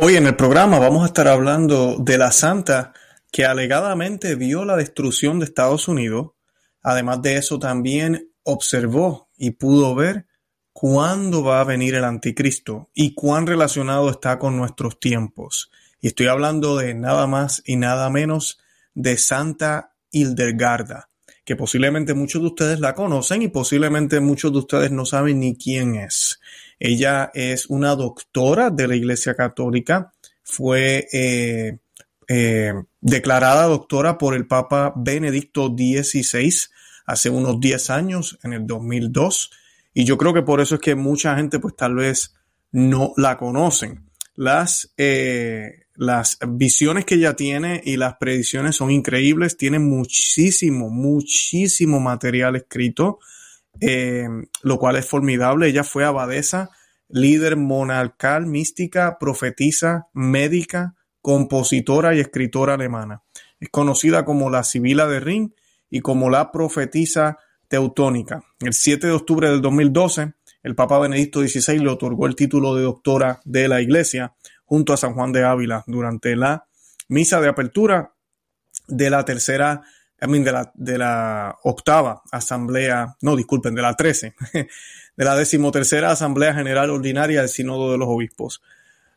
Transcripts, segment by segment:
Hoy en el programa vamos a estar hablando de la santa que alegadamente vio la destrucción de Estados Unidos. Además de eso, también observó y pudo ver cuándo va a venir el anticristo y cuán relacionado está con nuestros tiempos. Y estoy hablando de nada más y nada menos de Santa Hildegarda, que posiblemente muchos de ustedes la conocen y posiblemente muchos de ustedes no saben ni quién es. Ella es una doctora de la Iglesia Católica, fue eh, eh, declarada doctora por el Papa Benedicto XVI hace unos 10 años, en el 2002, y yo creo que por eso es que mucha gente pues tal vez no la conocen. Las, eh, las visiones que ella tiene y las predicciones son increíbles, tiene muchísimo, muchísimo material escrito eh, lo cual es formidable. Ella fue abadesa, líder monarcal, mística, profetisa, médica, compositora y escritora alemana. Es conocida como la Sibila de Rin y como la profetisa teutónica. El 7 de octubre del 2012, el Papa Benedicto XVI le otorgó el título de doctora de la Iglesia junto a San Juan de Ávila durante la misa de apertura de la tercera de la, de la octava asamblea, no, disculpen, de la trece, de la decimotercera asamblea general ordinaria del Sínodo de los Obispos.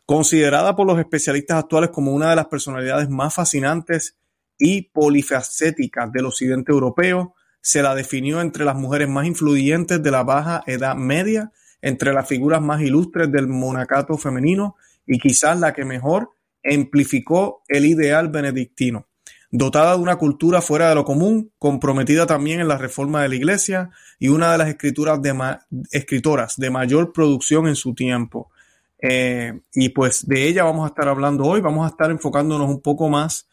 Considerada por los especialistas actuales como una de las personalidades más fascinantes y polifacéticas del occidente europeo, se la definió entre las mujeres más influyentes de la baja edad media, entre las figuras más ilustres del monacato femenino y quizás la que mejor amplificó el ideal benedictino dotada de una cultura fuera de lo común, comprometida también en la reforma de la iglesia y una de las escrituras de escritoras de mayor producción en su tiempo. Eh, y pues de ella vamos a estar hablando hoy, vamos a estar enfocándonos un poco más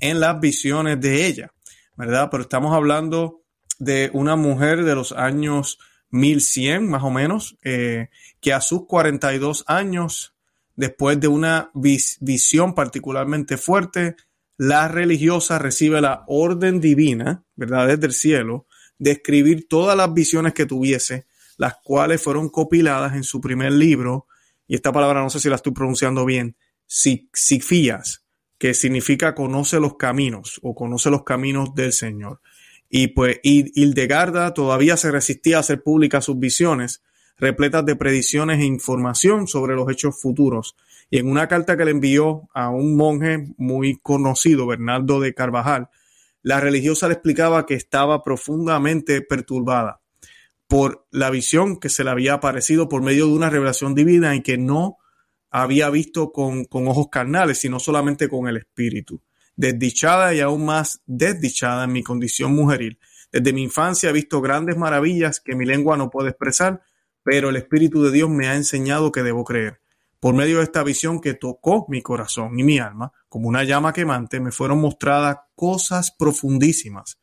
en las visiones de ella, ¿verdad? Pero estamos hablando de una mujer de los años 1100 más o menos, eh, que a sus 42 años, después de una visión particularmente fuerte, la religiosa recibe la orden divina, ¿verdad? Desde el cielo, de escribir todas las visiones que tuviese, las cuales fueron copiladas en su primer libro, y esta palabra no sé si la estoy pronunciando bien, Sifías, que significa conoce los caminos o conoce los caminos del Señor. Y pues Hildegarda todavía se resistía a hacer públicas sus visiones, repletas de predicciones e información sobre los hechos futuros, y en una carta que le envió a un monje muy conocido, Bernardo de Carvajal, la religiosa le explicaba que estaba profundamente perturbada por la visión que se le había aparecido por medio de una revelación divina y que no había visto con, con ojos carnales, sino solamente con el espíritu. Desdichada y aún más desdichada en mi condición mujeril. Desde mi infancia he visto grandes maravillas que mi lengua no puede expresar, pero el Espíritu de Dios me ha enseñado que debo creer. Por medio de esta visión que tocó mi corazón y mi alma, como una llama quemante, me fueron mostradas cosas profundísimas.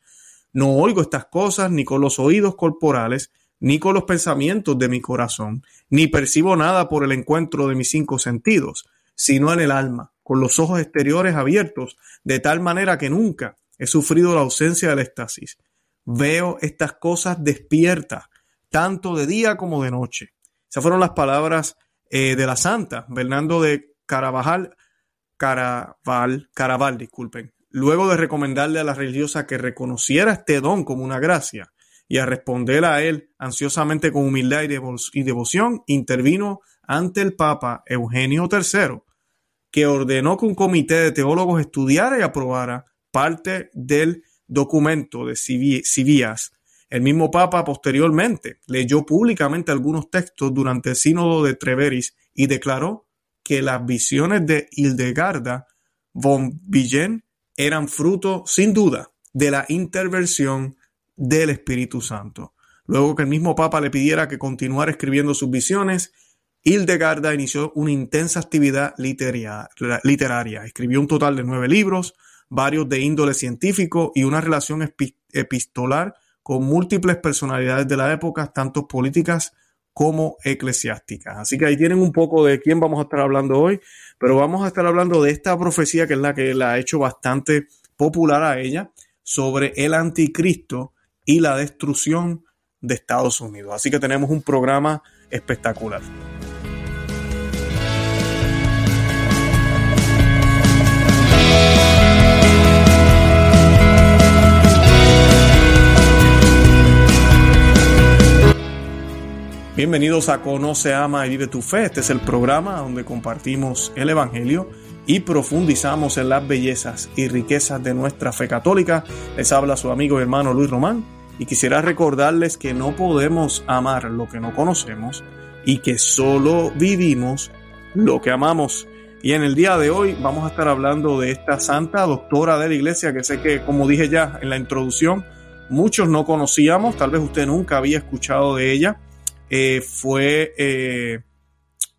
No oigo estas cosas ni con los oídos corporales, ni con los pensamientos de mi corazón, ni percibo nada por el encuentro de mis cinco sentidos, sino en el alma, con los ojos exteriores abiertos, de tal manera que nunca he sufrido la ausencia del éxtasis. Veo estas cosas despiertas, tanto de día como de noche. Esas fueron las palabras eh, de la Santa, Bernardo de Carabajal, Caraval, Caraval, disculpen, luego de recomendarle a la religiosa que reconociera este don como una gracia y a responder a él ansiosamente con humildad y, devoción, intervino ante el Papa Eugenio III, que ordenó que un comité de teólogos estudiara y aprobara parte del documento de Civías el mismo Papa posteriormente leyó públicamente algunos textos durante el sínodo de Treveris y declaró que las visiones de Hildegarda von Bingen eran fruto, sin duda, de la intervención del Espíritu Santo. Luego que el mismo Papa le pidiera que continuara escribiendo sus visiones, Hildegarda inició una intensa actividad literaria. Escribió un total de nueve libros, varios de índole científico y una relación epistolar con múltiples personalidades de la época, tanto políticas como eclesiásticas. Así que ahí tienen un poco de quién vamos a estar hablando hoy, pero vamos a estar hablando de esta profecía que es la que la ha hecho bastante popular a ella sobre el anticristo y la destrucción de Estados Unidos. Así que tenemos un programa espectacular. Bienvenidos a Conoce, Ama y Vive tu Fe. Este es el programa donde compartimos el Evangelio y profundizamos en las bellezas y riquezas de nuestra fe católica. Les habla su amigo y hermano Luis Román y quisiera recordarles que no podemos amar lo que no conocemos y que solo vivimos lo que amamos. Y en el día de hoy vamos a estar hablando de esta santa doctora de la iglesia que sé que, como dije ya en la introducción, muchos no conocíamos, tal vez usted nunca había escuchado de ella. Eh, fue eh,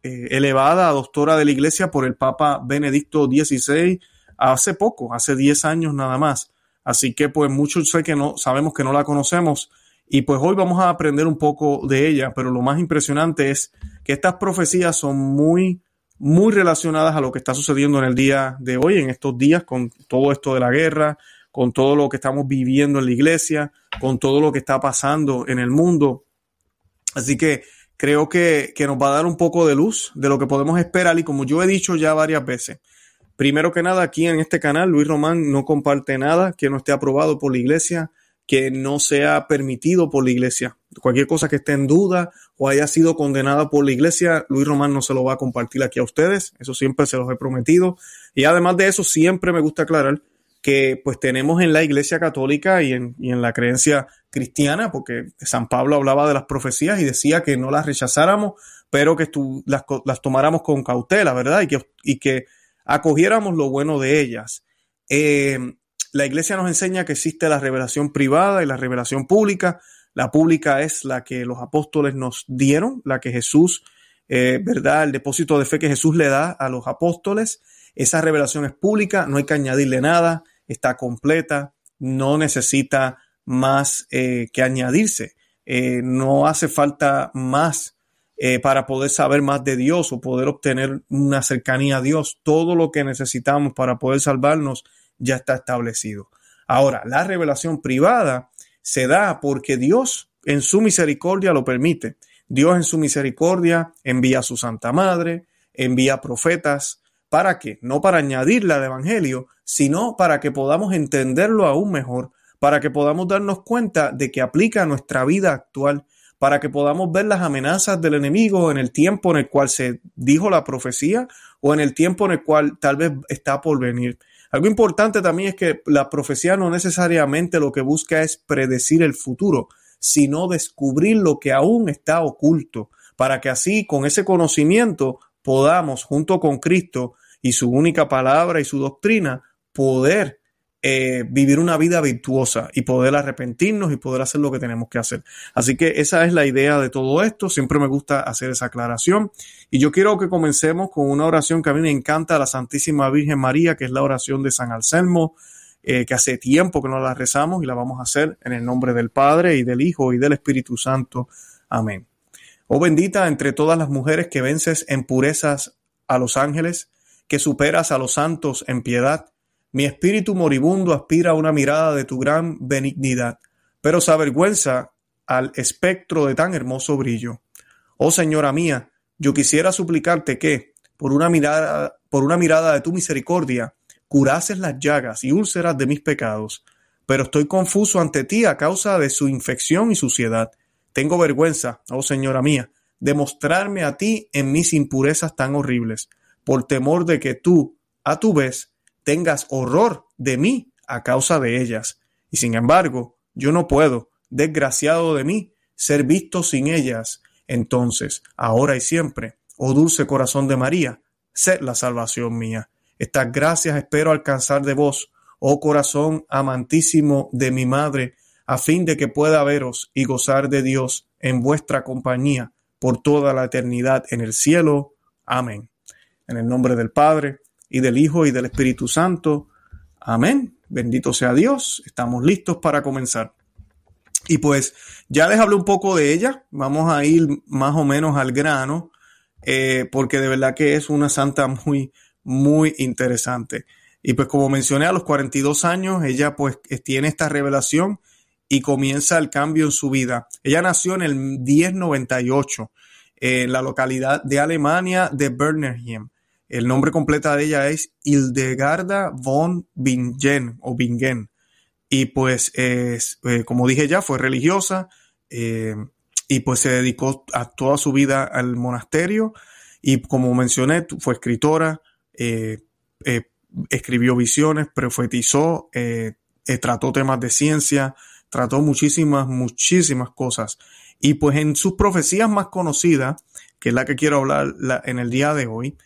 eh, elevada a doctora de la iglesia por el Papa Benedicto XVI hace poco, hace 10 años nada más. Así que pues muchos sé que no sabemos que no la conocemos y pues hoy vamos a aprender un poco de ella, pero lo más impresionante es que estas profecías son muy muy relacionadas a lo que está sucediendo en el día de hoy, en estos días, con todo esto de la guerra, con todo lo que estamos viviendo en la iglesia, con todo lo que está pasando en el mundo. Así que creo que, nos va a dar un poco de luz de lo que podemos esperar y como yo he dicho ya varias veces, primero que nada aquí en este canal Luis Román no comparte nada que no esté aprobado por la iglesia, que no sea permitido por la iglesia. Cualquier cosa que esté en duda o haya sido condenada por la iglesia, Luis Román no se lo va a compartir aquí a ustedes. Eso siempre se los he prometido. Y además de eso, siempre me gusta aclarar que pues tenemos en la Iglesia Católica y en, la creencia cristiana, porque San Pablo hablaba de las profecías y decía que no las rechazáramos, pero que las, las, tomáramos con cautela, ¿verdad? Y que, y que acogiéramos lo bueno de ellas. Eh, la Iglesia nos enseña que existe la revelación privada y la revelación pública. La pública es la que los apóstoles nos dieron, la que Jesús, eh, ¿verdad? El depósito de fe que Jesús le da a los apóstoles. Esa revelación es pública, no hay que añadirle nada está completa, no necesita más eh, que añadirse, eh, no hace falta más eh, para poder saber más de Dios o poder obtener una cercanía a Dios. Todo lo que necesitamos para poder salvarnos ya está establecido. Ahora, la revelación privada se da porque Dios en su misericordia lo permite. Dios en su misericordia envía a su Santa Madre, envía profetas, ¿Para qué? No para añadirle al Evangelio, sino para que podamos entenderlo aún mejor, para que podamos darnos cuenta de que aplica a nuestra vida actual, para que podamos ver las amenazas del enemigo en el tiempo en el cual se dijo la profecía o en el tiempo en el cual tal vez está por venir. Algo importante también es que la profecía no necesariamente lo que busca es predecir el futuro, sino descubrir lo que aún está oculto, para que así con ese conocimiento podamos, junto con Cristo, y su única palabra y su doctrina, poder eh, vivir una vida virtuosa y poder arrepentirnos y poder hacer lo que tenemos que hacer. Así que esa es la idea de todo esto. Siempre me gusta hacer esa aclaración. Y yo quiero que comencemos con una oración que a mí me encanta, la Santísima Virgen María, que es la oración de San Anselmo, eh, que hace tiempo que no la rezamos y la vamos a hacer en el nombre del Padre y del Hijo y del Espíritu Santo. Amén. Oh bendita entre todas las mujeres que vences en purezas a los ángeles, que superas a los santos en piedad. Mi espíritu moribundo aspira a una mirada de tu gran benignidad, pero se avergüenza al espectro de tan hermoso brillo. Oh Señora mía, yo quisiera suplicarte que, por una mirada, por una mirada de tu misericordia, curases las llagas y úlceras de mis pecados, pero estoy confuso ante ti a causa de su infección y suciedad. Tengo vergüenza, oh Señora mía, de mostrarme a ti en mis impurezas tan horribles por temor de que tú, a tu vez, tengas horror de mí a causa de ellas. Y sin embargo, yo no puedo, desgraciado de mí, ser visto sin ellas. Entonces, ahora y siempre, oh dulce corazón de María, sed la salvación mía. Estas gracias espero alcanzar de vos, oh corazón amantísimo de mi madre, a fin de que pueda veros y gozar de Dios en vuestra compañía por toda la eternidad en el cielo. Amén. En el nombre del Padre, y del Hijo, y del Espíritu Santo. Amén. Bendito sea Dios. Estamos listos para comenzar. Y pues ya les hablé un poco de ella. Vamos a ir más o menos al grano, eh, porque de verdad que es una santa muy, muy interesante. Y pues como mencioné, a los 42 años, ella pues tiene esta revelación y comienza el cambio en su vida. Ella nació en el 1098 en la localidad de Alemania de Bernheim. El nombre completo de ella es Hildegarda von Bingen o Bingen. Y pues, es, eh, como dije ya, fue religiosa, eh, y pues se dedicó a toda su vida al monasterio y como mencioné, fue escritora, eh, escribió visiones, profetizó, trató temas de ciencia, trató muchísimas, muchísimas cosas. Y pues en sus profecías más conocidas, que es la que quiero hablar en el día de hoy,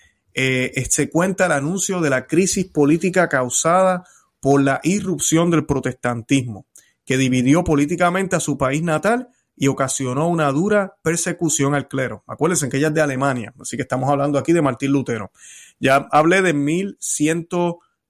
se cuenta el anuncio de la crisis política causada por la irrupción del protestantismo, que dividió políticamente a su país natal y ocasionó una dura persecución al clero. Acuérdense que ella es de Alemania, así que estamos hablando aquí de Martín Lutero. Ya hablé de 1100,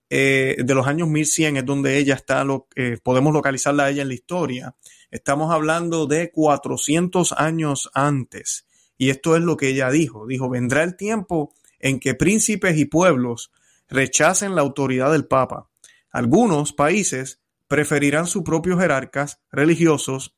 eh, de los años 1100 es donde ella está, lo, eh, podemos localizarla a ella en la historia. Estamos hablando de 400 años antes. Y esto es lo que ella dijo. Dijo, vendrá el tiempo en que príncipes y pueblos rechacen la autoridad del Papa. Algunos países preferirán sus propios jerarcas religiosos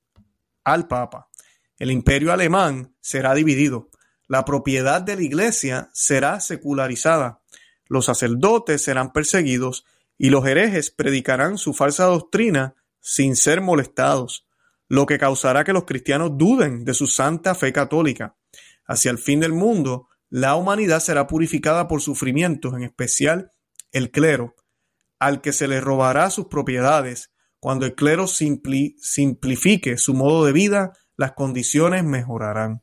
al Papa. El imperio alemán será dividido. La propiedad de la iglesia será secularizada. Los sacerdotes serán perseguidos y los herejes predicarán su falsa doctrina sin ser molestados, lo que causará que los cristianos duden de su santa fe católica. Hacia el fin del mundo, la humanidad será purificada por sufrimientos, en especial el clero, al que se le robará sus propiedades, cuando el clero simplifique su modo de vida, las condiciones mejorarán.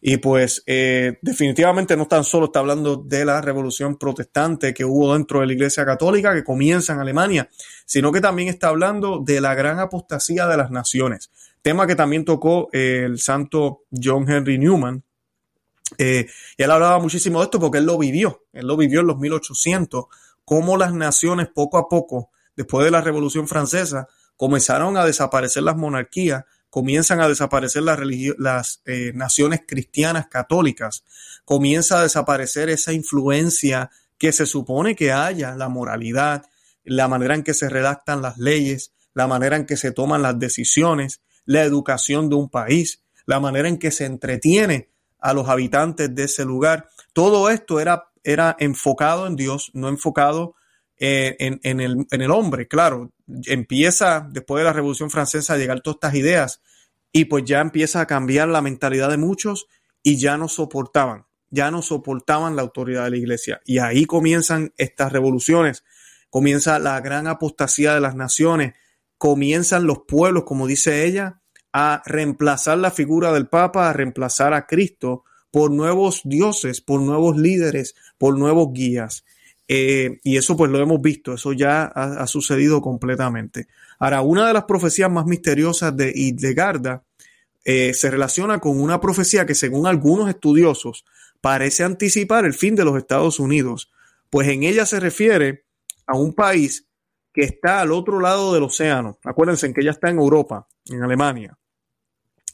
Y pues eh, definitivamente no tan solo está hablando de la revolución protestante que hubo dentro de la Iglesia Católica que comienza en Alemania, sino que también está hablando de la gran apostasía de las naciones, tema que también tocó eh, el santo John Henry Newman. Eh, y él hablaba muchísimo de esto porque él lo vivió, él lo vivió en los 1800, cómo las naciones poco a poco, después de la Revolución Francesa, comenzaron a desaparecer las monarquías, comienzan a desaparecer las, las eh, naciones cristianas católicas, comienza a desaparecer esa influencia que se supone que haya, la moralidad, la manera en que se redactan las leyes, la manera en que se toman las decisiones, la educación de un país, la manera en que se entretiene a los habitantes de ese lugar. Todo esto era, era enfocado en Dios, no enfocado eh, en, el, en, el, hombre, claro, empieza después de la Revolución Francesa a llegar todas estas ideas y pues ya empieza a cambiar la mentalidad de muchos y ya no soportaban, ya no soportaban la autoridad de la iglesia. Y ahí comienzan estas revoluciones, comienza la gran apostasía de las naciones, comienzan los pueblos, como dice ella, a reemplazar la figura del Papa, a reemplazar a Cristo por nuevos dioses, por nuevos líderes, por nuevos guías. Eh, y eso pues lo hemos visto, eso ya ha, sucedido completamente. Ahora, una de las profecías más misteriosas de Hildegard eh, se relaciona con una profecía que según algunos estudiosos parece anticipar el fin de los Estados Unidos, pues en ella se refiere a un país que está al otro lado del océano. Acuérdense que ella está en Europa, en Alemania,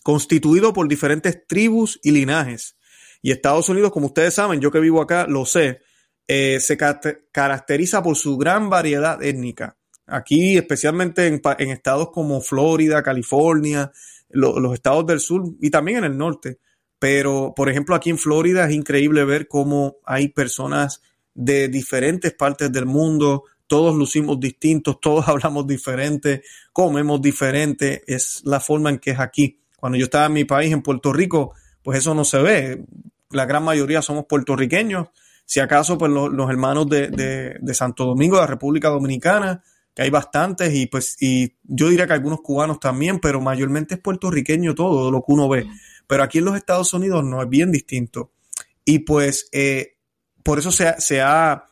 constituido por diferentes tribus y linajes. Y Estados Unidos, como ustedes saben, yo que vivo acá lo sé, eh, se caracteriza por su gran variedad étnica. Aquí, especialmente en, estados como Florida, California, los estados del sur y también en el norte. Pero, por ejemplo, aquí en Florida es increíble ver cómo hay personas de diferentes partes del mundo, todos lucimos distintos, todos hablamos diferente, comemos diferente, es la forma en que es aquí. Cuando yo estaba en mi país, en Puerto Rico, pues eso no se ve. La gran mayoría somos puertorriqueños si acaso, pues los, hermanos de, Santo Domingo, de la República Dominicana, que hay bastantes, y pues, y yo diría que algunos cubanos también, pero mayormente es puertorriqueño todo lo que uno ve. Pero aquí en los Estados Unidos no es bien distinto. Y pues, eh, por eso se se ha,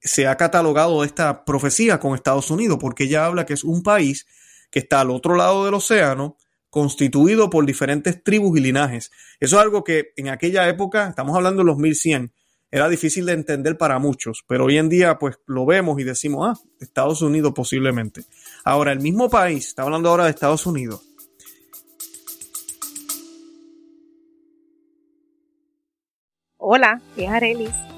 se ha catalogado esta profecía con Estados Unidos, porque ella habla que es un país que está al otro lado del océano, constituido por diferentes tribus y linajes. Eso es algo que en aquella época, estamos hablando de los 1100, era difícil de entender para muchos, pero hoy en día pues lo vemos y decimos, ah, Estados Unidos posiblemente. Ahora, el mismo país, está hablando ahora de Estados Unidos. Hola, es Arelis.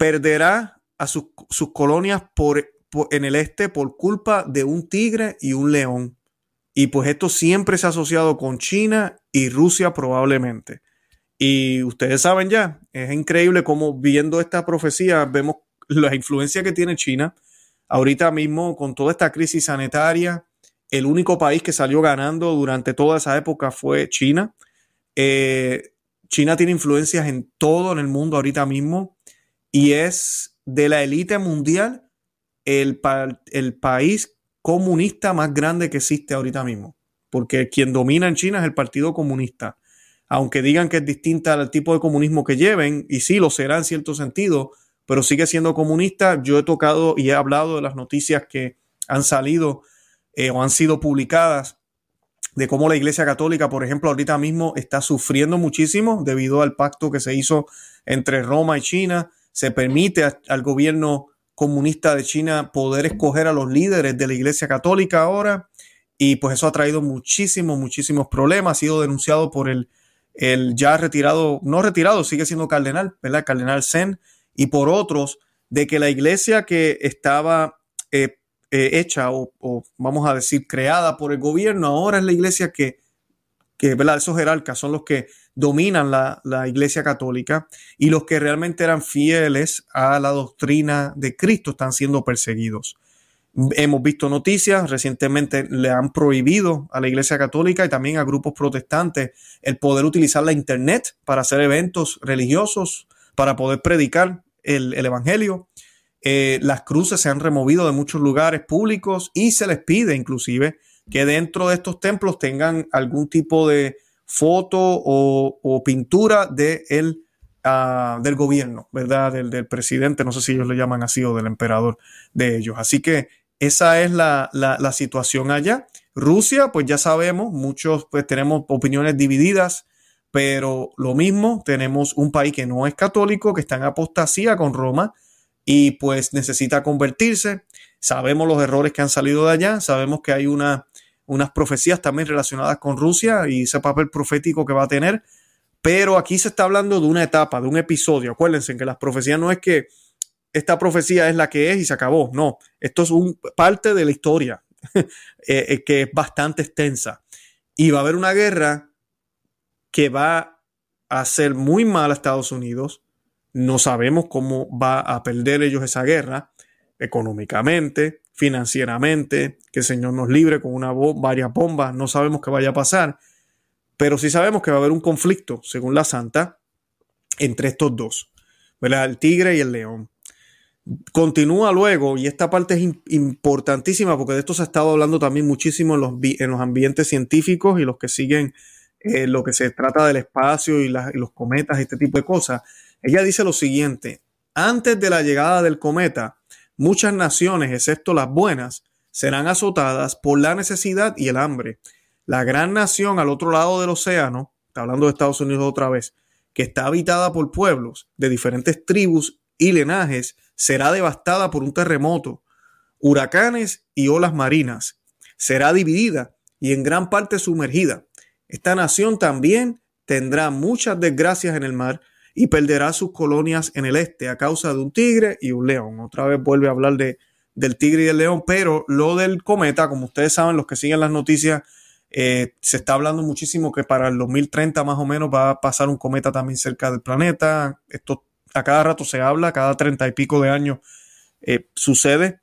Perderá a sus, colonias por, en el este por culpa de un tigre y un león. Y pues esto siempre se ha asociado con China y Rusia probablemente. Y ustedes saben ya, es increíble cómo viendo esta profecía vemos la influencia que tiene China. Ahorita mismo con toda esta crisis sanitaria, el único país que salió ganando durante toda esa época fue China. Eh, China tiene influencias en todo en el mundo ahorita mismo y es de la élite mundial el, el país comunista más grande que existe ahorita mismo. Porque quien domina en China es el Partido Comunista. Aunque digan que es distinta al tipo de comunismo que lleven, y sí lo será en cierto sentido, pero sigue siendo comunista. Yo he tocado y he hablado de las noticias que han salido eh, o han sido publicadas de cómo la Iglesia Católica, por ejemplo, ahorita mismo está sufriendo muchísimo debido al pacto que se hizo entre Roma y China. Se permite al gobierno comunista de China poder escoger a los líderes de la Iglesia Católica ahora. Y pues eso ha traído muchísimos, muchísimos problemas. Ha sido denunciado por el, el ya retirado, no retirado, sigue siendo cardenal, ¿verdad? Cardenal Zen, y por otros, de que la iglesia que estaba eh, eh, hecha o, vamos a decir creada por el gobierno, ahora es la iglesia que, que ¿verdad? Esos jerarcas son los que dominan la, la, iglesia católica y los que realmente eran fieles a la doctrina de Cristo están siendo perseguidos. Hemos visto noticias, recientemente le han prohibido a la Iglesia Católica y también a grupos protestantes el poder utilizar la Internet para hacer eventos religiosos, para poder predicar el, el Evangelio. Eh, las cruces se han removido de muchos lugares públicos y se les pide inclusive que dentro de estos templos tengan algún tipo de foto o, pintura de ah, del gobierno, ¿verdad? Del, del, presidente, no sé si ellos le llaman así, o del emperador de ellos. Así que esa es la, la, la situación allá. Rusia, pues ya sabemos, muchos pues tenemos opiniones divididas, pero lo mismo, tenemos un país que no es católico, que está en apostasía con Roma, y pues necesita convertirse. Sabemos los errores que han salido de allá, sabemos que hay una, unas profecías también relacionadas con Rusia y ese papel profético que va a tener, pero aquí se está hablando de una etapa, de un episodio. Acuérdense que las profecías no es que esta profecía es la que es y se acabó, no, esto es un, parte de la historia eh, eh, que es bastante extensa. Y va a haber una guerra que va a hacer muy mal a Estados Unidos, no sabemos cómo va a perder ellos esa guerra económicamente, financieramente, que el Señor nos libre con una varias bombas, no sabemos qué vaya a pasar, pero sí sabemos que va a haber un conflicto, según la Santa, entre estos dos, ¿verdad? El tigre y el león. Continúa luego, y esta parte es importantísima porque de esto se ha estado hablando también muchísimo en los, en los ambientes científicos y los que siguen eh, lo que se trata del espacio y, y los cometas, este tipo de cosas ella dice lo siguiente, antes de la llegada del cometa, muchas naciones, excepto las buenas, serán azotadas por la necesidad y el hambre. La gran nación al otro lado del océano, está hablando de Estados Unidos otra vez, que está habitada por pueblos de diferentes tribus y lenajes, será devastada por un terremoto, huracanes y olas marinas. Será dividida y en gran parte sumergida. Esta nación también tendrá muchas desgracias en el mar y perderá sus colonias en el este a causa de un tigre y un león. Otra vez vuelve a hablar de, del tigre y el león, pero lo del cometa, como ustedes saben, los que siguen las noticias, eh, se está hablando muchísimo que para el 2030 más o menos va a pasar un cometa también cerca del planeta. Esto a cada rato se habla, cada treinta y pico de años eh, sucede.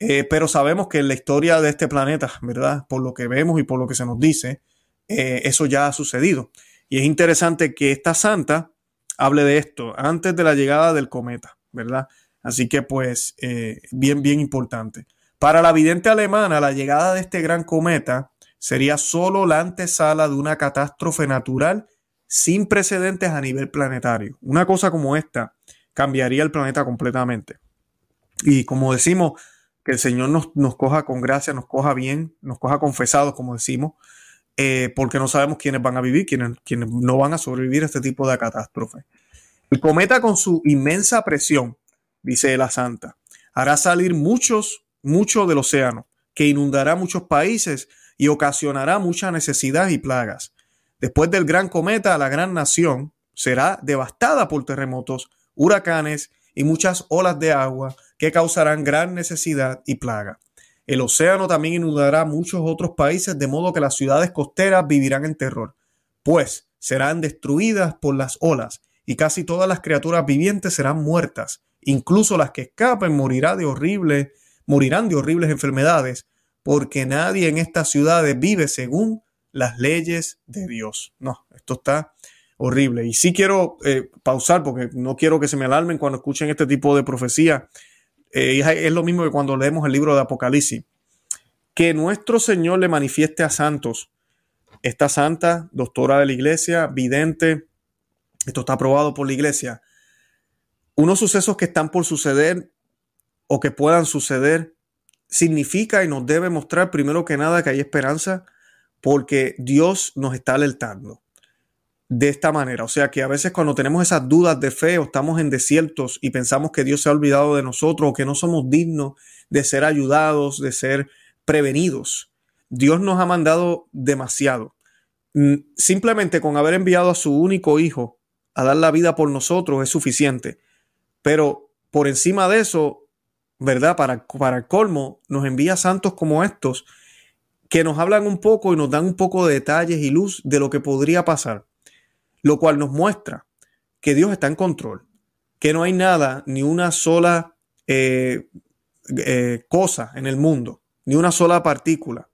Eh, pero sabemos que en la historia de este planeta, ¿verdad? Por lo que vemos y por lo que se nos dice, eso ya ha sucedido. Y es interesante que esta santa, hable de esto antes de la llegada del cometa, ¿verdad? Así que pues eh, bien, bien importante. Para la vidente alemana, la llegada de este gran cometa sería solo la antesala de una catástrofe natural sin precedentes a nivel planetario. Una cosa como esta cambiaría el planeta completamente. Y como decimos, que el Señor nos, nos coja con gracia, nos coja bien, nos coja confesados, como decimos, eh, porque no sabemos quiénes van a vivir, quiénes, no van a sobrevivir a este tipo de catástrofe. El cometa con su inmensa presión, dice la Santa, hará salir muchos, mucho del océano, que inundará muchos países y ocasionará mucha necesidad y plagas. Después del gran cometa, la gran nación será devastada por terremotos, huracanes y muchas olas de agua que causarán gran necesidad y plaga. El océano también inundará muchos otros países, de modo que las ciudades costeras vivirán en terror, pues serán destruidas por las olas, y casi todas las criaturas vivientes serán muertas, incluso las que escapen morirán de horribles, morirán de horribles enfermedades, porque nadie en estas ciudades vive según las leyes de Dios. No, esto está horrible. Y sí quiero eh, pausar porque no quiero que se me alarmen cuando escuchen este tipo de profecía. Eh, es lo mismo que cuando leemos el libro de Apocalipsis. Que nuestro Señor le manifieste a santos. Esta santa, doctora de la iglesia, vidente, esto está aprobado por la iglesia. Unos sucesos que están por suceder o que puedan suceder significa y nos debe mostrar primero que nada que hay esperanza porque Dios nos está alertando de esta manera. O sea que a veces cuando tenemos esas dudas de fe o estamos en desiertos y pensamos que Dios se ha olvidado de nosotros o que no somos dignos de ser ayudados, de ser prevenidos, Dios nos ha mandado demasiado. Mm, simplemente con haber enviado a su único hijo a dar la vida por nosotros es suficiente. Pero por encima de eso, ¿verdad? Para, para el colmo, nos envía santos como estos que nos hablan un poco y nos dan un poco de detalles y luz de lo que podría pasar lo cual nos muestra que Dios está en control, que no hay nada, ni una sola eh, eh, cosa en el mundo, ni una sola partícula.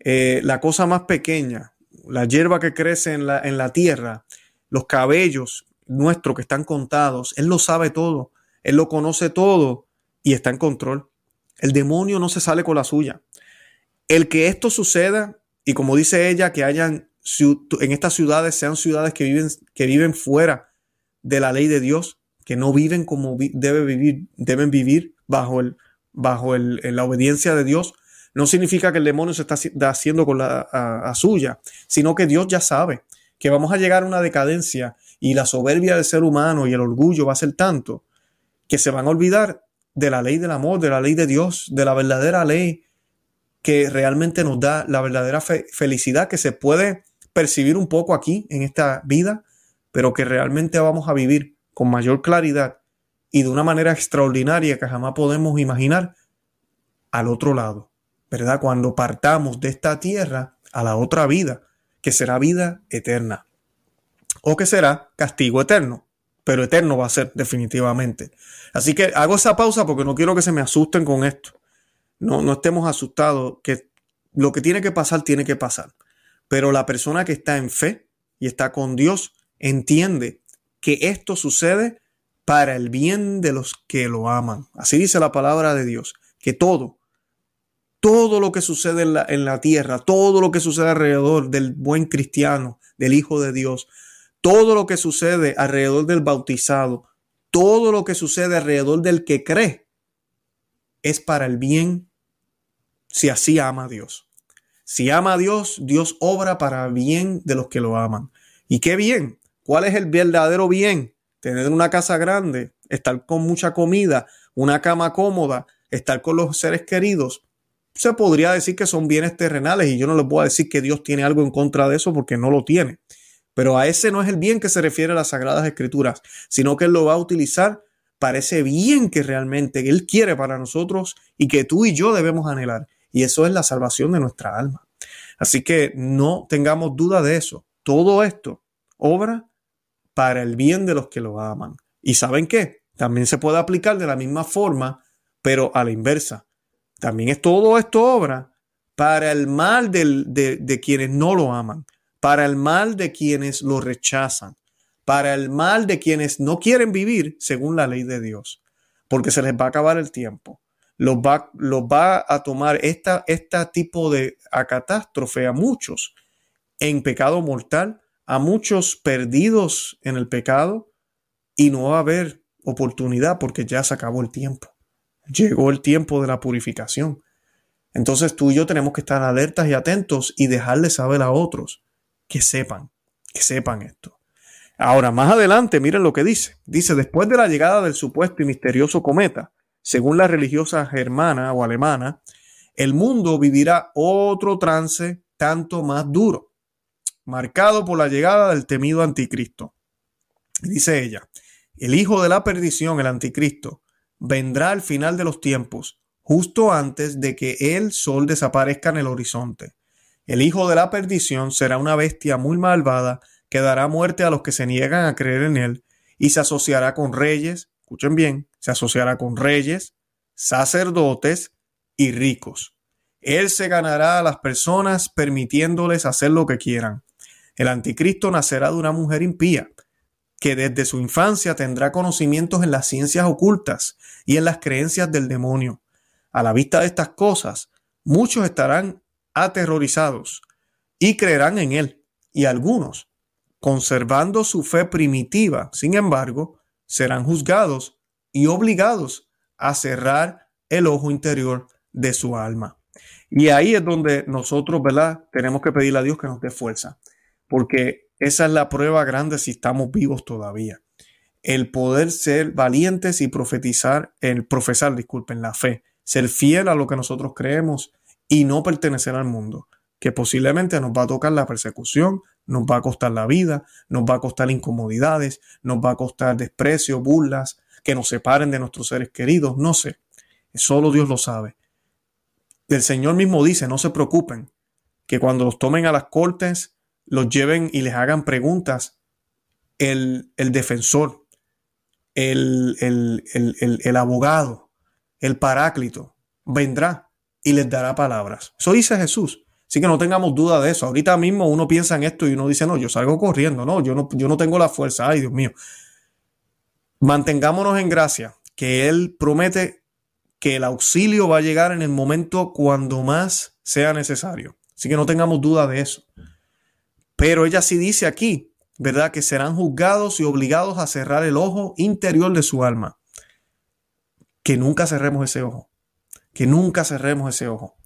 Eh, la cosa más pequeña, la hierba que crece en la, en la tierra, los cabellos nuestros que están contados, Él lo sabe todo, Él lo conoce todo y está en control. El demonio no se sale con la suya. El que esto suceda, y como dice ella, que hayan en estas ciudades sean ciudades que viven, que viven fuera de la ley de Dios, que no viven como debe vivir, deben vivir bajo, el, bajo el, la obediencia de Dios, no significa que el demonio se está haciendo con la suya, sino que Dios ya sabe que vamos a llegar a una decadencia y la soberbia del ser humano y el orgullo va a ser tanto que se van a olvidar de la ley del amor, de la ley de Dios, de la verdadera ley que realmente nos da la verdadera felicidad que se puede percibir un poco aquí en esta vida, pero que realmente vamos a vivir con mayor claridad y de una manera extraordinaria que jamás podemos imaginar al otro lado, ¿verdad? Cuando partamos de esta tierra a la otra vida, que será vida eterna o que será castigo eterno, pero eterno va a ser definitivamente. Así que hago esa pausa porque no quiero que se me asusten con esto. No, estemos asustados, que lo que tiene que pasar, tiene que pasar. Pero la persona que está en fe y está con Dios entiende que esto sucede para el bien de los que lo aman. Así dice la palabra de Dios, que todo, todo lo que sucede en la, en la tierra, todo lo que sucede alrededor del buen cristiano, del Hijo de Dios, todo lo que sucede alrededor del bautizado, todo lo que sucede alrededor del que cree, es para el bien si así ama Dios. Si ama a Dios, Dios obra para bien de los que lo aman. ¿Y qué bien? ¿Cuál es el verdadero bien? Tener una casa grande, estar con mucha comida, una cama cómoda, estar con los seres queridos. Se podría decir que son bienes terrenales y yo no les a decir que Dios tiene algo en contra de eso porque no lo tiene. Pero a ese no es el bien que se refiere a las Sagradas Escrituras, sino que Él lo va a utilizar para ese bien que realmente Él quiere para nosotros y que tú y yo debemos anhelar y eso es la salvación de nuestra alma. Así que no tengamos duda de eso. Todo esto obra para el bien de los que lo aman. ¿Y saben qué? También se puede aplicar de la misma forma, pero a la inversa. También es todo esto obra para el mal de, de quienes no lo aman, para el mal de quienes lo rechazan, para el mal de quienes no quieren vivir según la ley de Dios, porque se les va a acabar el tiempo los va, va a tomar esta, este tipo de catástrofe a muchos en pecado mortal, a muchos perdidos en el pecado y no va a haber oportunidad porque ya se acabó el tiempo. Llegó el tiempo de la purificación. Entonces tú y yo tenemos que estar alertas y atentos y dejarle saber a otros que sepan, que sepan esto. Ahora, más adelante, miren lo que dice. Dice, después de la llegada del supuesto y misterioso cometa, según la religiosa germana o alemana, el mundo vivirá otro trance tanto más duro, marcado por la llegada del temido anticristo. Dice ella, el hijo de la perdición, el anticristo, vendrá al final de los tiempos, justo antes de que el sol desaparezca en el horizonte. El hijo de la perdición será una bestia muy malvada que dará muerte a los que se niegan a creer en él y se asociará con reyes, escuchen bien, se asociará con reyes, sacerdotes y ricos. Él se ganará a las personas permitiéndoles hacer lo que quieran. El anticristo nacerá de una mujer impía, que desde su infancia tendrá conocimientos en las ciencias ocultas y en las creencias del demonio. A la vista de estas cosas, muchos estarán aterrorizados y creerán en él, y algunos, conservando su fe primitiva, sin embargo, serán juzgados y obligados a cerrar el ojo interior de su alma. Y ahí es donde nosotros, ¿verdad? Tenemos que pedirle a Dios que nos dé fuerza, porque esa es la prueba grande si estamos vivos todavía. El poder ser valientes y profetizar, el profesar, disculpen, la fe, ser fiel a lo que nosotros creemos y no pertenecer al mundo, que posiblemente nos va a tocar la persecución, nos va a costar la vida, nos va a costar incomodidades, nos va a costar desprecio, burlas, que nos separen de nuestros seres queridos, no sé. Solo Dios lo sabe. El Señor mismo dice, no se preocupen, que cuando los tomen a las cortes, los lleven y les hagan preguntas, el, defensor, el, el abogado, el paráclito, vendrá y les dará palabras. Eso dice Jesús. Así que no tengamos duda de eso. Ahorita mismo uno piensa en esto y uno dice, no, yo salgo corriendo, no, yo no, yo no tengo la fuerza, ay Dios mío. Mantengámonos en gracia, que Él promete que el auxilio va a llegar en el momento cuando más sea necesario. Así que no tengamos duda de eso. Pero ella sí dice aquí, ¿verdad? Que serán juzgados y obligados a cerrar el ojo interior de su alma. Que nunca cerremos ese ojo. Que nunca cerremos ese ojo.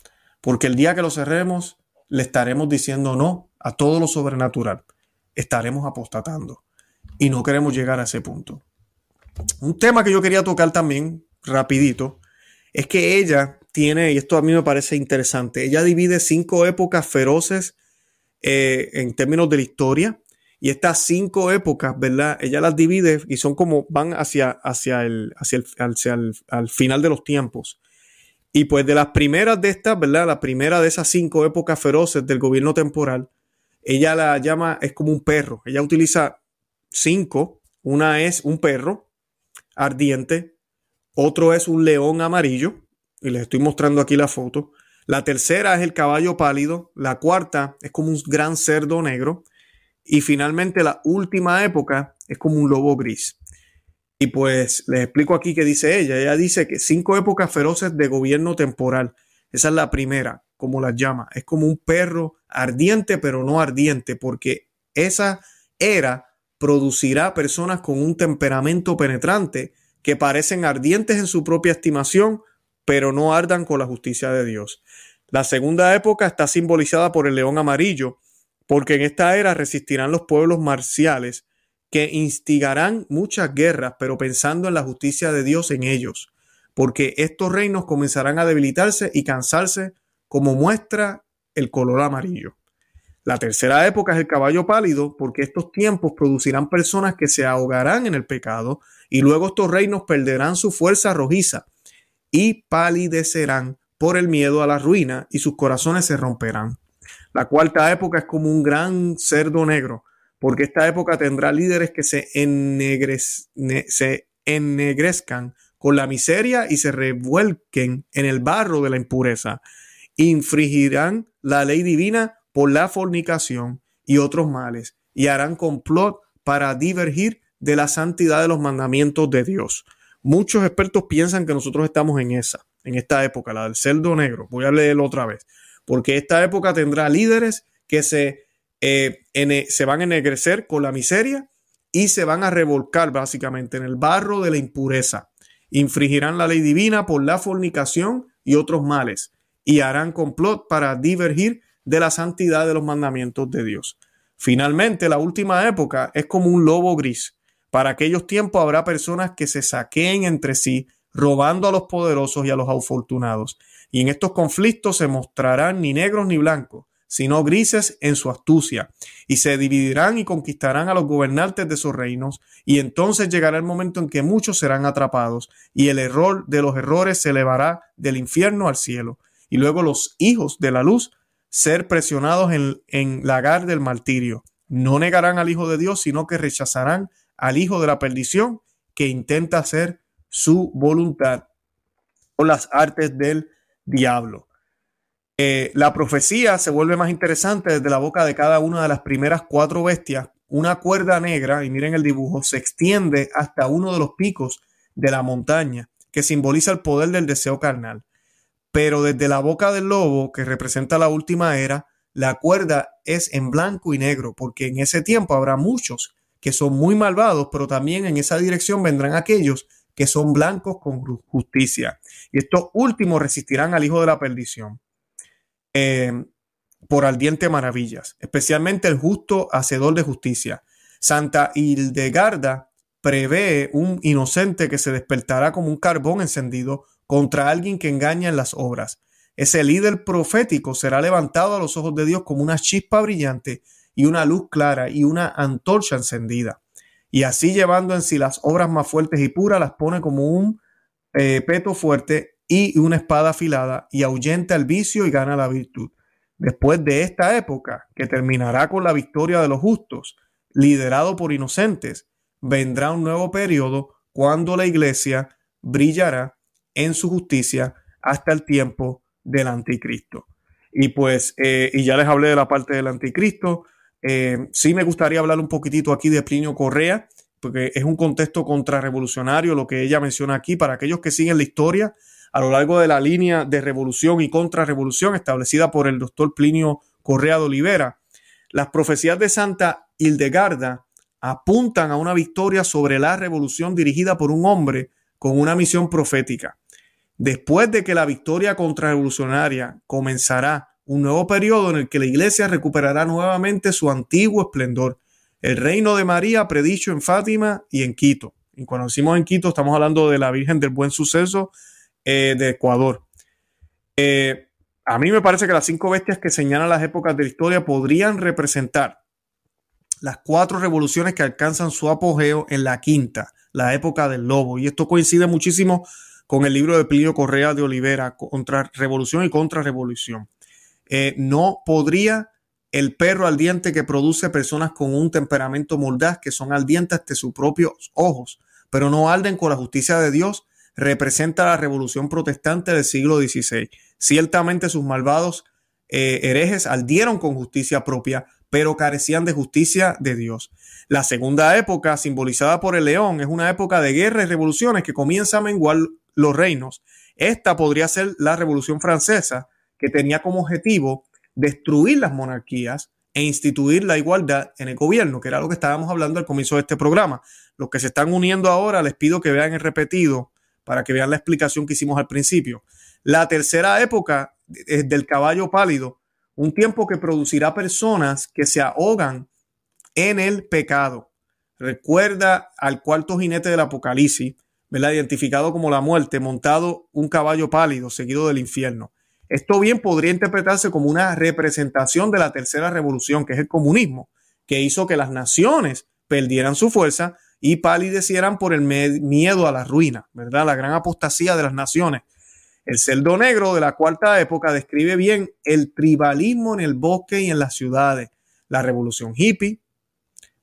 Porque el día que lo cerremos, le estaremos diciendo no a todo lo sobrenatural. Estaremos apostatando. Y no queremos llegar a ese punto. Un tema que yo quería tocar también, rapidito, es que ella tiene, y esto a mí me parece interesante, ella divide cinco épocas feroces eh, en términos de la historia. Y estas cinco épocas, ¿verdad? Ella las divide y son como van hacia, hacia, el, hacia, el, al final de los tiempos. Y pues de las primeras de estas, ¿verdad? La primera de esas cinco épocas feroces del gobierno temporal, ella la llama, es como un perro. Ella utiliza cinco. Una es un perro, ardiente, otro es un león amarillo, y les estoy mostrando aquí la foto. La tercera es el caballo pálido, la cuarta es como un gran cerdo negro, y finalmente la última época es como un lobo gris. Y pues les explico aquí qué dice ella. Ella dice que cinco épocas feroces de gobierno temporal. Esa es la primera, como las llama. Es como un perro ardiente, pero no ardiente, porque esa era producirá personas con un temperamento penetrante que parecen ardientes en su propia estimación, pero no ardan con la justicia de Dios. La segunda época está simbolizada por el león amarillo, porque en esta era resistirán los pueblos marciales que instigarán muchas guerras, pero pensando en la justicia de Dios en ellos, porque estos reinos comenzarán a debilitarse y cansarse como muestra el color amarillo. La tercera época es el caballo pálido, porque estos tiempos producirán personas que se ahogarán en el pecado, y luego estos reinos perderán su fuerza rojiza y palidecerán por el miedo a la ruina, y sus corazones se romperán. La cuarta época es como un gran cerdo negro, porque esta época tendrá líderes que se, se ennegrezcan con la miseria y se revuelquen en el barro de la impureza. Infringirán la ley divina por la fornicación y otros males, y harán complot para divergir de la santidad de los mandamientos de Dios. Muchos expertos piensan que nosotros estamos en esa, en esta época, la del cerdo negro. Voy a leerlo otra vez, porque esta época tendrá líderes que se, eh, se van a ennegrecer con la miseria y se van a revolcar básicamente en el barro de la impureza. Infringirán la ley divina por la fornicación y otros males, y harán complot para divergir de la santidad de los mandamientos de Dios. Finalmente, la última época es como un lobo gris. Para aquellos tiempos habrá personas que se saqueen entre sí, robando a los poderosos y a los afortunados. Y en estos conflictos se mostrarán ni negros ni blancos, sino grises en su astucia, y se dividirán y conquistarán a los gobernantes de sus reinos, y entonces llegará el momento en que muchos serán atrapados, y el error de los errores se elevará del infierno al cielo, y luego los hijos de la luz ser presionados en, en lagar del martirio. No negarán al Hijo de Dios, sino que rechazarán al Hijo de la perdición, que intenta hacer su voluntad o las artes del diablo. Eh, la profecía se vuelve más interesante desde la boca de cada una de las primeras cuatro bestias. Una cuerda negra, y miren el dibujo, se extiende hasta uno de los picos de la montaña, que simboliza el poder del deseo carnal. Pero desde la boca del lobo, que representa la última era, la cuerda es en blanco y negro, porque en ese tiempo habrá muchos que son muy malvados, pero también en esa dirección vendrán aquellos que son blancos con justicia. Y estos últimos resistirán al Hijo de la perdición. Eh, por ardiente maravillas, especialmente el justo hacedor de justicia. Santa Hildegarda prevé un inocente que se despertará como un carbón encendido contra alguien que engaña en las obras. Ese líder profético será levantado a los ojos de Dios como una chispa brillante y una luz clara y una antorcha encendida. Y así llevando en sí las obras más fuertes y puras, las pone como un eh, peto fuerte y una espada afilada y ahuyenta el vicio y gana la virtud. Después de esta época, que terminará con la victoria de los justos, liderado por inocentes, vendrá un nuevo periodo cuando la iglesia brillará en su justicia hasta el tiempo del anticristo. Y pues, eh, y ya les hablé de la parte del anticristo. Eh, sí me gustaría hablar un poquitito aquí de Plinio Correa, porque es un contexto contrarrevolucionario lo que ella menciona aquí. Para aquellos que siguen la historia, a lo largo de la línea de revolución y contrarrevolución establecida por el doctor Plinio Correa de Olivera. Las profecías de Santa Hildegarda apuntan a una victoria sobre la revolución dirigida por un hombre con una misión profética. Después de que la victoria contrarrevolucionaria comenzará un nuevo periodo en el que la iglesia recuperará nuevamente su antiguo esplendor, el reino de María predicho en Fátima y en Quito. Y cuando decimos en Quito estamos hablando de la Virgen del Buen Suceso eh, de Ecuador. Eh, a mí me parece que las cinco bestias que señalan las épocas de la historia podrían representar las cuatro revoluciones que alcanzan su apogeo en la quinta, la época del lobo. Y esto coincide muchísimo con el libro de Plinio Correa de Olivera, contra revolución y contra revolución. Eh, no podría el perro ardiente que produce personas con un temperamento mordaz, que son ardientes de sus propios ojos, pero no arden con la justicia de Dios, representa la revolución protestante del siglo XVI. Ciertamente sus malvados eh, herejes ardieron con justicia propia, pero carecían de justicia de Dios. La segunda época, simbolizada por el león, es una época de guerra y revoluciones que comienza a menguar los reinos. Esta podría ser la Revolución Francesa, que tenía como objetivo destruir las monarquías e instituir la igualdad en el gobierno, que era lo que estábamos hablando al comienzo de este programa. Los que se están uniendo ahora, les pido que vean el repetido para que vean la explicación que hicimos al principio. La tercera época es del caballo pálido, un tiempo que producirá personas que se ahogan en el pecado. Recuerda al cuarto jinete del Apocalipsis, ¿verdad? identificado como la muerte, montado un caballo pálido, seguido del infierno. Esto bien podría interpretarse como una representación de la tercera revolución, que es el comunismo, que hizo que las naciones perdieran su fuerza y palidecieran por el miedo a la ruina, ¿verdad? La gran apostasía de las naciones. El celdo negro de la cuarta época describe bien el tribalismo en el bosque y en las ciudades, la revolución hippie,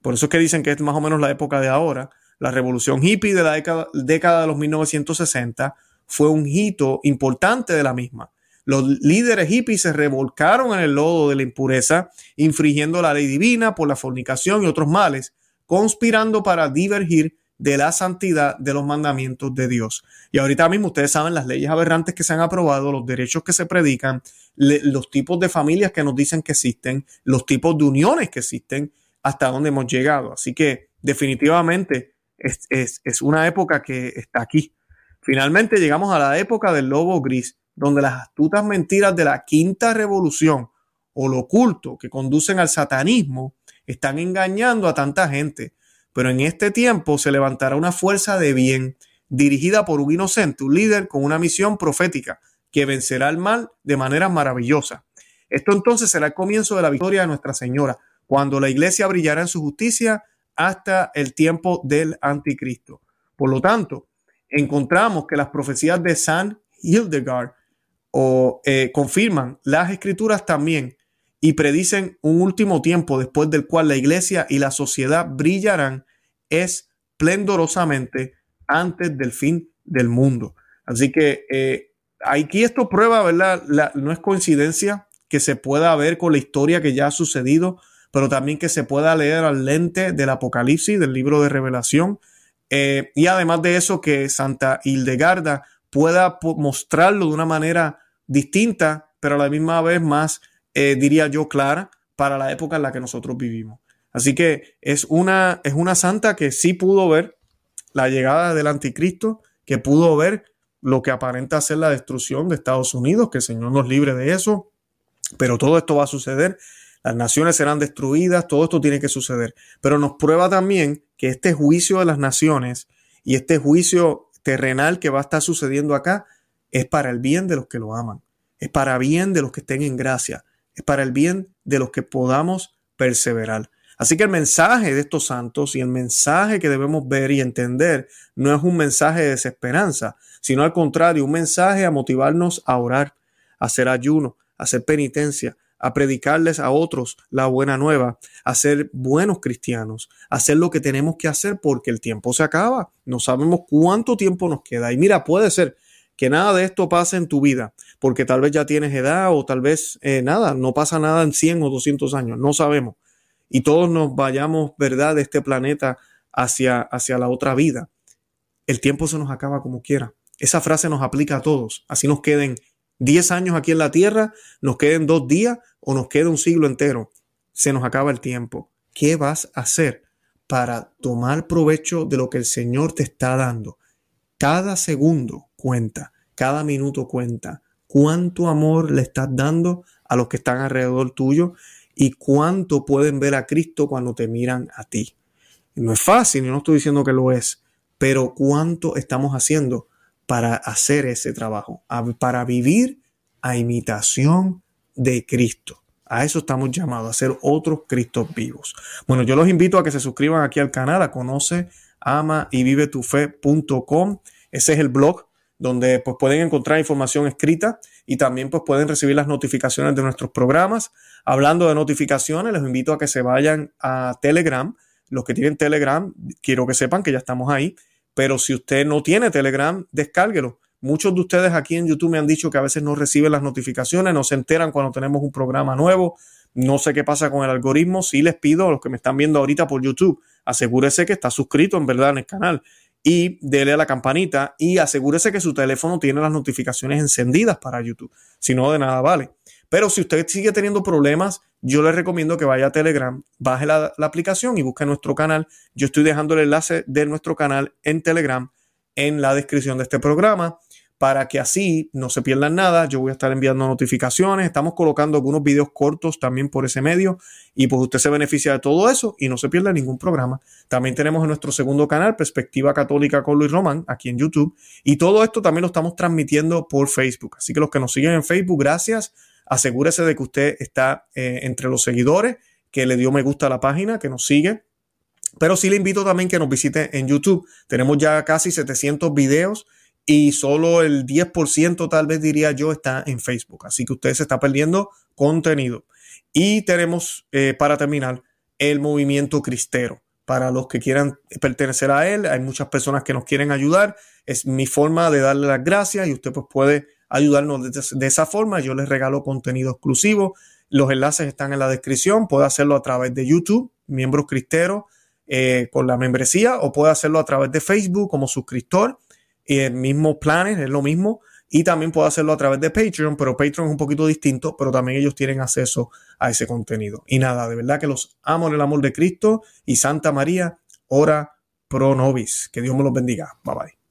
por eso es que dicen que es más o menos la época de ahora, la revolución hippie de la década, de los 1960 fue un hito importante de la misma. Los líderes hippies se revolcaron en el lodo de la impureza, infringiendo la ley divina por la fornicación y otros males, conspirando para divergir de la santidad de los mandamientos de Dios. Y ahorita mismo ustedes saben las leyes aberrantes que se han aprobado, los derechos que se predican, los tipos de familias que nos dicen que existen, los tipos de uniones que existen, hasta dónde hemos llegado. Así que definitivamente es, es una época que está aquí. Finalmente llegamos a la época del lobo gris, donde las astutas mentiras de la quinta revolución o lo oculto que conducen al satanismo están engañando a tanta gente. Pero en este tiempo se levantará una fuerza de bien dirigida por un inocente, un líder con una misión profética que vencerá el mal de manera maravillosa. Esto entonces será el comienzo de la victoria de Nuestra Señora, cuando la iglesia brillará en su justicia hasta el tiempo del anticristo. Por lo tanto, encontramos que las profecías de San Hildegard o, eh, confirman las escrituras también y predicen un último tiempo después del cual la iglesia y la sociedad brillarán esplendorosamente antes del fin del mundo. Así que eh, aquí esto prueba, ¿verdad? no es coincidencia que se pueda ver con la historia que ya ha sucedido, pero también que se pueda leer al lente del Apocalipsis, del libro de Revelación, eh, y además de eso que Santa Hildegarda pueda mostrarlo de una manera distinta, pero a la misma vez más, eh, diría yo, clara para la época en la que nosotros vivimos. Así que es una, es una santa que sí pudo ver la llegada del anticristo, que pudo ver lo que aparenta ser la destrucción de Estados Unidos, que el Señor nos libre de eso, pero todo esto va a suceder, las naciones serán destruidas, todo esto tiene que suceder, pero nos prueba también que este juicio de las naciones y este juicio terrenal que va a estar sucediendo acá es para el bien de los que lo aman, es para bien de los que estén en gracia, es para el bien de los que podamos perseverar. Así que el mensaje de estos santos y el mensaje que debemos ver y entender no es un mensaje de desesperanza, sino al contrario, un mensaje a motivarnos a orar, a hacer ayuno, a hacer penitencia, a predicarles a otros la buena nueva, a ser buenos cristianos, a hacer lo que tenemos que hacer porque el tiempo se acaba. No sabemos cuánto tiempo nos queda. Y mira, puede ser que nada de esto pase en tu vida, porque tal vez ya tienes edad o tal vez eh, nada, no pasa nada en 100 o 200 años, no sabemos y todos nos vayamos, ¿verdad?, de este planeta hacia, hacia la otra vida. El tiempo se nos acaba como quiera. Esa frase nos aplica a todos. Así nos queden 10 años aquí en la tierra, nos queden dos días o nos quede un siglo entero. Se nos acaba el tiempo. ¿Qué vas a hacer para tomar provecho de lo que el Señor te está dando? Cada segundo cuenta, cada minuto cuenta. ¿Cuánto amor le estás dando a los que están alrededor tuyo? y cuánto pueden ver a Cristo cuando te miran a ti. No es fácil, no estoy diciendo que lo es, pero cuánto estamos haciendo para hacer ese trabajo, para vivir a imitación de Cristo. A eso estamos llamados, a ser otros Cristos vivos. Bueno, yo los invito a que se suscriban aquí al canal, a conoce, ama y vive tu fe.com. Ese es el blog donde pues, pueden encontrar información escrita y también pues, pueden recibir las notificaciones de nuestros programas. Hablando de notificaciones, les invito a que se vayan a Telegram. Los que tienen Telegram, quiero que sepan que ya estamos ahí, pero si usted no tiene Telegram, descárguelo. Muchos de ustedes aquí en YouTube me han dicho que a veces no reciben las notificaciones, no se enteran cuando tenemos un programa nuevo. No sé qué pasa con el algoritmo. Sí les pido a los que me están viendo ahorita por YouTube, asegúrese que está suscrito en verdad en el canal y dele a la campanita y asegúrese que su teléfono tiene las notificaciones encendidas para YouTube. Si no, de nada vale. Pero si usted sigue teniendo problemas, yo le recomiendo que vaya a Telegram, baje la, la, aplicación y busque nuestro canal. Yo estoy dejando el enlace de nuestro canal en Telegram en la descripción de este programa para que así no se pierdan nada. Yo voy a estar enviando notificaciones, estamos colocando algunos videos cortos también por ese medio y pues usted se beneficia de todo eso y no se pierde ningún programa. También tenemos en nuestro segundo canal, Perspectiva Católica con Luis Román, aquí en YouTube. Y todo esto también lo estamos transmitiendo por Facebook. Así que los que nos siguen en Facebook, gracias. Asegúrese de que usted está eh, entre los seguidores, que le dio me gusta a la página, que nos sigue. Pero sí le invito también que nos visite en YouTube. Tenemos ya casi 700 videos y solo el 10% tal vez diría yo está en Facebook. Así que usted se está perdiendo contenido. Y tenemos eh, para terminar el movimiento cristero. Para los que quieran pertenecer a él, hay muchas personas que nos quieren ayudar. Es mi forma de darle las gracias y usted pues puede ayudarnos de, esa forma. Yo les regalo contenido exclusivo. Los enlaces están en la descripción. Puede hacerlo a través de YouTube, miembros cristeros, eh, con la membresía, o puede hacerlo a través de Facebook como suscriptor y el mismo planes, es lo mismo. Y también puedo hacerlo a través de Patreon, pero Patreon es un poquito distinto, pero también ellos tienen acceso a ese contenido. Y nada, de verdad que los amo en el amor de Cristo y Santa María, ora pro nobis. Que Dios me los bendiga. Bye bye.